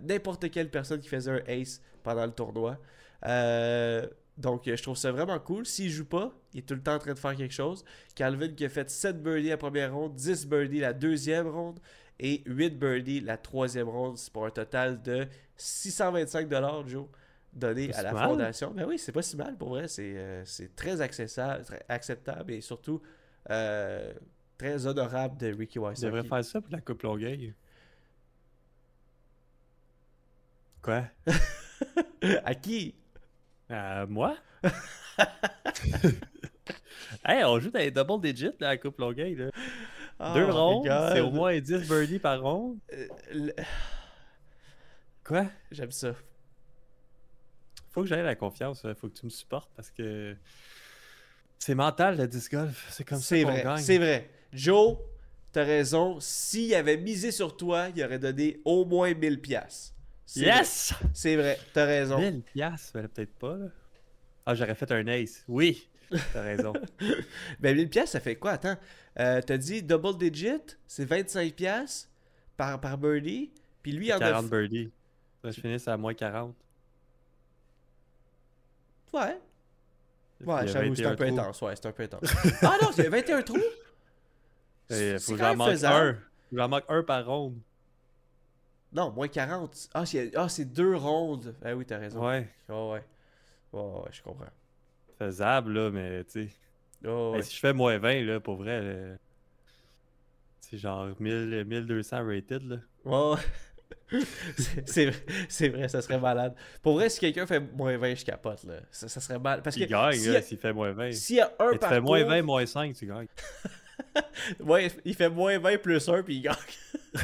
n'importe quelle personne qui faisait un ace pendant le tournoi. Euh, donc, je trouve ça vraiment cool. S'il joue pas, il est tout le temps en train de faire quelque chose. Calvin qui a fait 7 birdies la première ronde, 10 birdies la deuxième ronde et 8 birdies la troisième ronde. C'est pour un total de 625$, Joe, donné à la mal. fondation. Ben oui, c'est pas si mal pour vrai. C'est euh, très accessible, très acceptable et surtout euh, très honorable de Ricky Il Wysocki. devrait faire ça pour la Coupe Longueuil. Quoi? à qui? Euh, moi? hey, on joue dans les double digits là, à la Coupe Longueuil. Là. Oh Deux rondes, c'est au moins 10 birdies par ronde. Euh, le- Quoi? J'aime ça. Faut que j'aille la confiance, là. faut que tu me supportes parce que c'est mental le disc golf. C'est comme ça qu'on vrai, gagne. c'est vrai. Joe, t'as raison. S'il avait misé sur toi, il aurait donné au moins 1000 pièces. Yes! C'est vrai, t'as raison. 1000 piastres, ben, peut-être pas. Là. Ah, j'aurais fait un ace. Oui. T'as raison. Ben 1000 pièces ça fait quoi? Attends, euh, t'as dit double digit, c'est 25 pièces par par birdie, puis lui en a 40 birdies. Là, je finis à moins 40. Ouais. Ouais, il y a j'avoue, c'est un 21 peu trous. intense, ouais, c'est un peu intense. ah non, c'est 21 trous? Et C'est faut quand j'en même manque faisable. un. Faut que J'en manque un par ronde. Non, moins 40. Ah, c'est ah, c'est deux rondes. Ah oui, t'as raison. Ouais. Ouais, ouais. Je comprends. Faisable, là, mais tu sais. Oh, Hey, si je fais moins 20, là, pour vrai, là, c'est genre 1000, 1200 rated, là. Ouais, ouais. C'est- vrai, ça serait malade. Pour vrai, si quelqu'un fait moins 20, je capote, là. Ça, ça serait mal. Parce que Il gagne, s'il fait moins 20. s'il y a un tu parcours... fais moins 20, moins 5, tu gagnes. Ouais, il fait moins 20 plus 1, puis il gagne.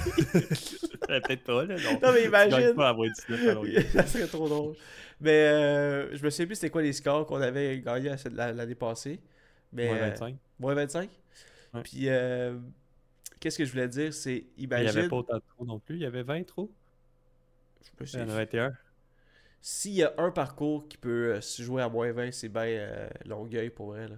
Peut-être pas, là. Non, Non, mais Tu imagine. pas à moins 19 à Longueuil. ça serait trop drôle. Mais euh, je me souviens plus c'était quoi les scores qu'on avait gagnés l'année passée. Mais, Moins euh, 25. moins 25? Ouais. Puis, euh, qu'est-ce que je voulais dire, c'est, Il n'y avait pas autant de trous non plus. Il y avait 20 trous. je me Il y en a 21. S'il y a un parcours qui peut euh, se jouer à moins 20, c'est bien euh, Longueuil pour vrai. Là.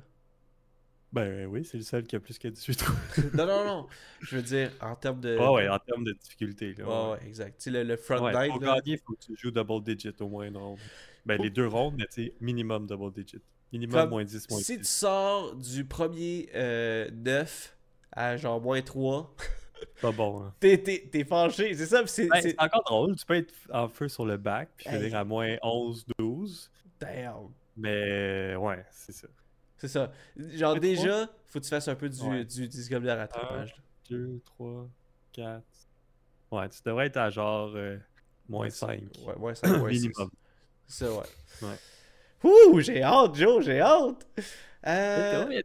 Ben oui, c'est le seul qui a plus que 18 trous. non, non, non. Je veux dire, en termes de. Ah ouais, en termes de difficulté. Là, Ouais, ouais, exact. Tu sais, le, le front Ouais, nine, pour là, gagner, il faut que tu joues double digit au moins une ronde. Ben, les deux rondes, mais tu sais, minimum double digit. Minimum Comme moins 10, moins si tu 10. sors du premier euh, 9 à genre moins 3, Pas bon. Hein. t'es, fâché. C'est ça, c'est. Ben, encore drôle. Tu peux être en feu sur le bac, puis Hey. finir à moins 11, 12. Damn. Mais ouais, c'est ça. C'est ça. Genre, déjà, faut que tu fasses un peu du, Ouais. du de rattrapage. là. 2, 3, 4. Ouais, tu devrais être à genre euh, moins 5. Ouais, moins 5, moins 6. Minimum. C'est ça, ouais. Ouais. Ouh, j'ai hâte, Joe, j'ai hâte. Euh,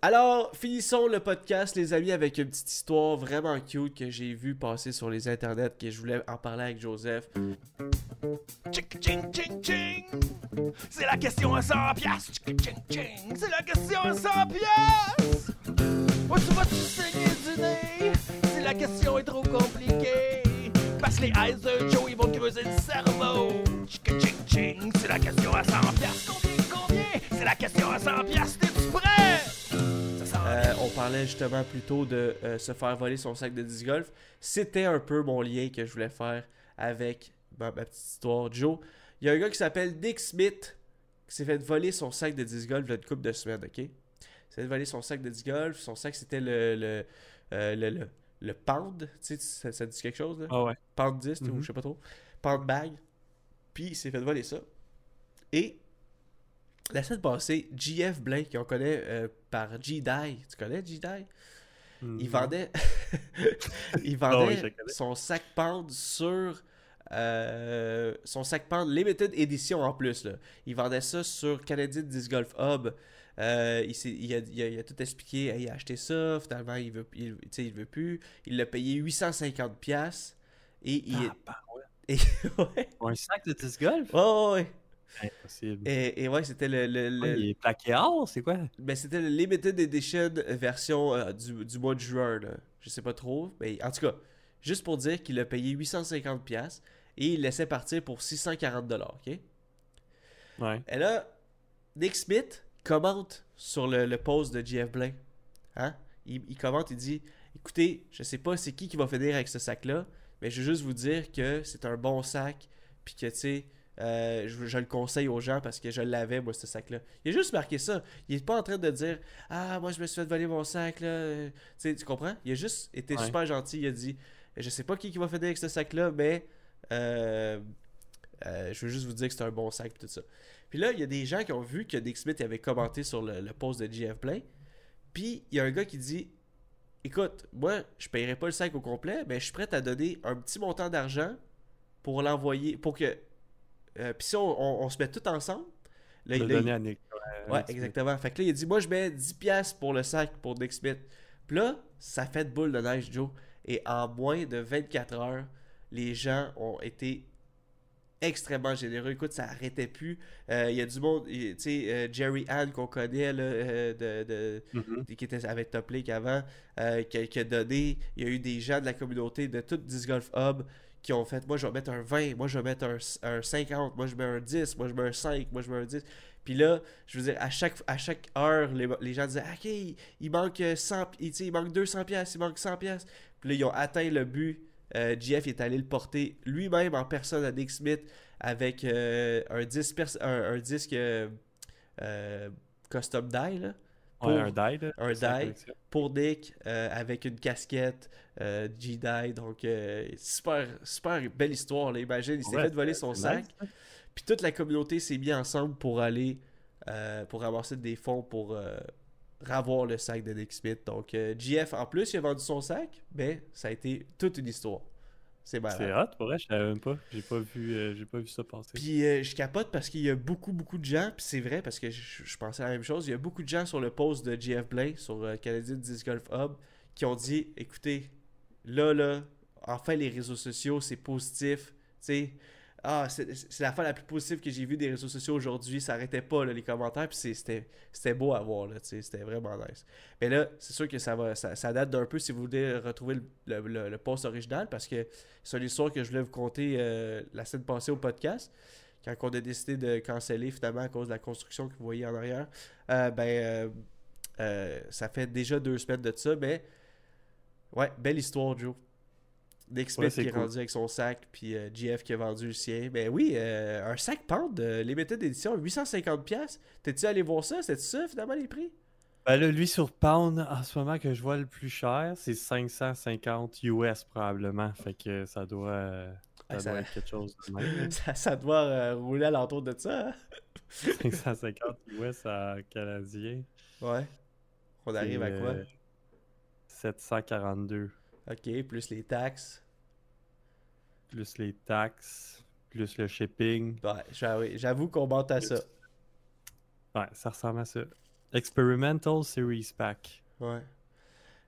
Alors, finissons le podcast, les amis, avec une petite histoire vraiment cute que j'ai vue passer sur les internets, que je voulais en parler avec Joseph. C'est la question à 100 piastres. C'est la question à 100 piastres. Où tu vas-tu saigner du nez? Si la question est trop compliquée. Parce que les eyes de Joe, ils vont creuser le cerveau. C'est la question à 100 piastres. Combien, combien? C'est la question à 100 piastres. Parlait justement plutôt de euh, se faire voler son sac de disc golf. C'était un peu mon lien que je voulais faire avec ma, ma petite histoire. Joe, il y a un gars qui s'appelle Nick Smith qui s'est fait voler son sac de disc golf il y a une couple de semaines, ok? Il s'est fait voler son sac de disc golf. Son sac, c'était le, le, euh, le, le, le pound. Tu sais, ça, ça dit quelque chose, là? Ah ouais. Pound 10, ou Mhm. je sais pas trop. Pound bag. Puis il s'est fait voler ça. Et la semaine passée, GF Blake, qu'on connaît euh, par G-Die. Tu connais G-Die? Mm. Il vendait, il vendait son sac pound sur euh, son sac pound limited edition en plus. Là. Il vendait ça sur Canadian Disc Golf Hub. Euh, il, a, il a- il a tout expliqué. Il a acheté ça. Finalement, il veut, il, veut plus. Il l'a payé 850 pièces et il Ah, bah ouais. et, ouais, Un sac de disc golf? ouais, ouais. Impossible. Et, et ouais, c'était le, le- le- Ouais, il est plaqué or, c'est quoi? Ben, c'était le Limited Edition version euh, du, du mois de juin. Là. Je sais pas trop. Mais en tout cas, juste pour dire qu'il a payé 850$ piastres et il laissait partir pour 640$. ok? Ouais. Et là, Nick Smith commente sur le, le post de GF Blain. Hein? Il, il commente, il dit Écoutez, je sais pas c'est qui qui va finir avec ce sac-là, mais je veux juste vous dire que c'est un bon sac, puis que tu sais. Euh, je, je le conseille aux gens parce que je l'avais, moi, ce sac-là. Il a juste marqué ça. Il est pas en train de dire Ah, moi, je me suis fait voler mon sac, là. Tu comprends? Il a juste été Ouais. super gentil. Il a dit Je sais pas qui, qui va finir avec ce sac-là, mais euh, euh, je veux juste vous dire que c'est un bon sac, puis tout ça. Puis là, il y a des gens qui ont vu que Nick Smith avait commenté sur le, le post de GF Play. Puis il y a un gars qui dit Écoute, moi, je paierai pas le sac au complet, mais je suis prêt à donner un petit montant d'argent pour l'envoyer. Pour que. Euh, puis si on, on- on se met tout ensemble. Là, il- là, il- à Nick. Ouais, exactement. Fait que là, il a dit Moi, je mets 10$ pour le sac pour Nick Smith. Puis là, ça fait de boule de neige, Joe. Et en moins de 24 heures, les gens ont été extrêmement généreux. Écoute, ça arrêtait plus. Euh, Il y a du monde, tu sais, euh, Jerry Ann qu'on connaît, là, euh, de, de- Mhm. qui était avec Top League avant, qui, a- qui a donné. Il y a eu des gens de la communauté de tout Disc Golf Hub qui ont fait, moi je vais mettre un 20, moi je vais mettre un, un 50, moi je mets un 10, moi je mets un 5, moi je mets un 10. Puis là, je veux dire, à chaque, à chaque heure, les, gens disaient, OK, il manque 100, il, il manque 200 pièces, il manque 100 pièces. Puis là, ils ont atteint le but. Euh, est allé le porter lui-même en personne à Nick Smith avec euh, un, disque un, euh, euh, custom die là, pour, Ouais, un die, là. un die. pour Nick euh, avec une casquette euh, G-Die. Donc, euh, super, super belle histoire. Là. Imagine, il s'est Ouais, fait voler son sac. nice. Puis toute la communauté s'est mis ensemble pour aller pour ramasser des fonds pour ravoir le sac de Nick Smith. Donc, GF, en plus, il a vendu son sac, mais ça a été toute une histoire. C'est C'est hot, pour vrai, je savais même pas. J'ai pas vu, euh, j'ai pas vu ça passer. Puis euh, je capote parce qu'il y a beaucoup, beaucoup de gens, puis c'est vrai parce que je, je pensais à la même chose, il y a beaucoup de gens sur le post de GF Blay, sur euh, Canadian Disc Golf Hub, qui ont dit, écoutez, là, là, enfin les réseaux sociaux, c'est positif, tu sais, ah, c'est la fois la plus positive que j'ai vue des réseaux sociaux aujourd'hui, ça arrêtait pas, les commentaires, puis c'était beau à voir, c'était vraiment nice. Mais là, c'est sûr que ça va, ça, date d'un peu si vous voulez retrouver le, le- le- post original, parce que c'est une histoire que je voulais vous conter euh, la semaine passée au podcast quand on a décidé de canceller finalement à cause de la construction que vous voyez en arrière, euh, ben euh, ça fait déjà deux semaines de ça, mais ouais, belle histoire, Joe. Nick Smith Ouais, c'est qui est cool. rendu avec son sac, puis euh, GF qui a vendu le sien. Ben oui, euh, un sac Pound, euh, limited d'édition, 850$. T'es-tu allé voir ça? C'était ça finalement les prix? Ben là, lui sur Pound, en ce moment que je vois le plus cher, c'est 550 US probablement. Fait que ça doit, euh, ça doit être quelque chose de même. Ça, ça doit euh, rouler à l'entour de ça. hein? 550 US à canadien. Ouais. On arrive à c'est, quoi? euh, 742 Ok, plus les taxes. plus les taxes, plus le shipping. Ouais, j'avoue- qu'on monte à ça. Ouais, ça ressemble à ça. Experimental Series Pack. Ouais.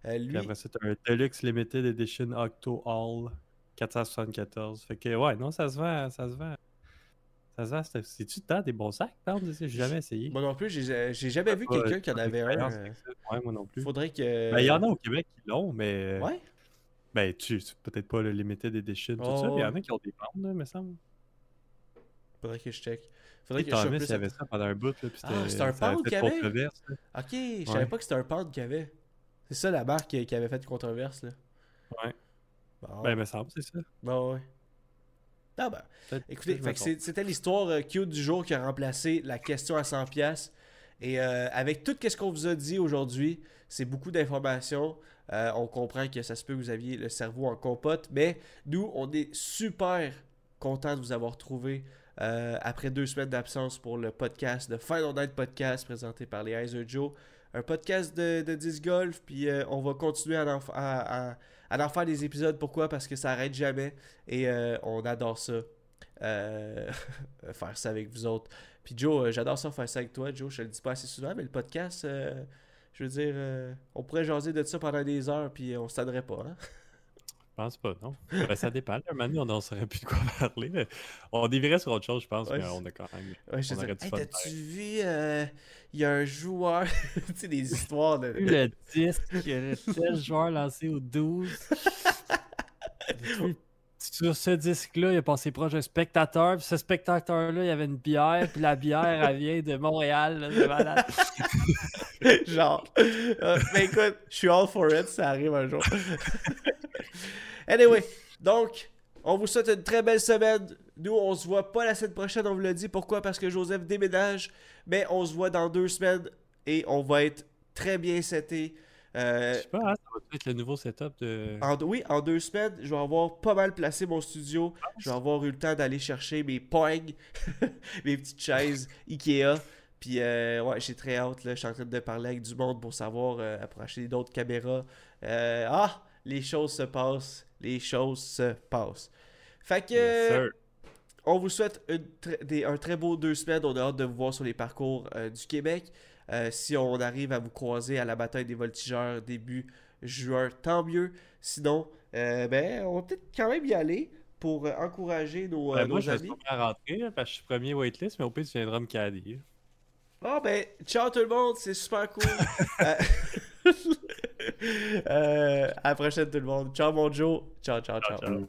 Euh, lui, après ça, un Deluxe Limited Edition Octo All 474. Fait que ouais, non, ça se vend, ça se vend. Ça se vend. c'est- C'est-tu tant des bons sacs, Pound? J'ai jamais essayé. moi non plus, j'ai jamais vu Pas- quelqu'un qui en avait un. euh. Ouais, moi non plus. Faudrait que. Ben, il y en a au Québec qui l'ont, mais. Ouais? Ben, tu, peut-être pas le Limited Edition, tout ça, Oh. mais il y en a qui ont des bandes, là, me semble. Faudrait que je check. Faudrait que je Thomas, il avait ça pendant un bout, là, puis Ah, c'était un pound fait qu'il avait? controverse, là. Ok, je savais Ouais. pas que c'était un pound qu'il y avait. C'est ça la marque qui qui avait fait controverse là. Ouais. Bon, Ben, il me semble, c'est ça. bon, ouais. Ah ben. Écoutez, c'était l'histoire euh, cute du jour qui a remplacé la question à 100 pièces. Et euh, avec tout ce qu'on vous a dit aujourd'hui, c'est beaucoup d'informations. Euh, on comprend que ça se peut que vous aviez le cerveau en compote, mais nous, on est super contents de vous avoir trouvé euh, après deux semaines d'absence pour le podcast, le Final Night Podcast présenté par les Heiser Joe. Un podcast de, de disc golf, puis on va continuer à en, à- en faire des épisodes. Pourquoi? Parce que ça arrête jamais et on adore ça. faire ça avec vous autres. Puis Joe, euh, j'adore ça faire ça avec toi, Joe. Je te le dis pas assez souvent, mais le podcast, euh, je veux dire, euh, on pourrait jaser de ça pendant des heures, puis on se tannerait pas. Hein? Je pense pas, non. Ben, ça dépend. là. Maintenant, on n'en saurait plus de quoi parler. là. On dévirait sur autre chose, je pense, Ouais, mais on a quand même. Ouais, je On te aurait dis, du hey, fun t'as-tu vu, euh, il y a un joueur, tu sais, des histoires de. le disque, le 16 joueurs lancé au 12. Sur ce disque-là, il a passé proche d'un spectateur, puis ce spectateur-là, il y avait une bière, puis la bière, elle vient de Montréal, c'est malade. Genre. Euh, mais écoute, je suis all for it, ça arrive un jour. anyway, donc, on vous souhaite une très belle semaine. Nous, on se voit pas la semaine prochaine, on vous l'a dit. Pourquoi? Parce que Joseph déménage. Mais on se voit dans deux semaines et on va être très bien seté. Euh, Je sais pas, hein, ça va être le nouveau setup de. en, oui, en deux semaines, je vais avoir pas mal placé mon studio. Je vais avoir eu le temps d'aller chercher mes poignes, mes petites chaises Ikea. Puis, euh, ouais, j'ai très hâte. Là. Je suis en train de parler avec du monde pour savoir, euh, pour acheter d'autres caméras. Euh, ah, les choses se passent. Les choses se passent. Fait que, Yes, on vous souhaite une tr- des- un très beau deux semaines. On a hâte de vous voir sur les parcours du Québec. Euh, si on arrive à vous croiser à la bataille des voltigeurs début juin, tant mieux. Sinon, euh, ben, on va peut-être quand même y aller pour euh, encourager nos, Ben, moi, je amis. suis pas rentrer, là, parce que je suis premier waitlist, mais au pire, tu viendras me caler. Ah ben, ciao tout le monde, c'est super cool. Euh, à la prochaine, tout le monde. Ciao, mon Joe. Ciao, ciao, ciao. Ciao.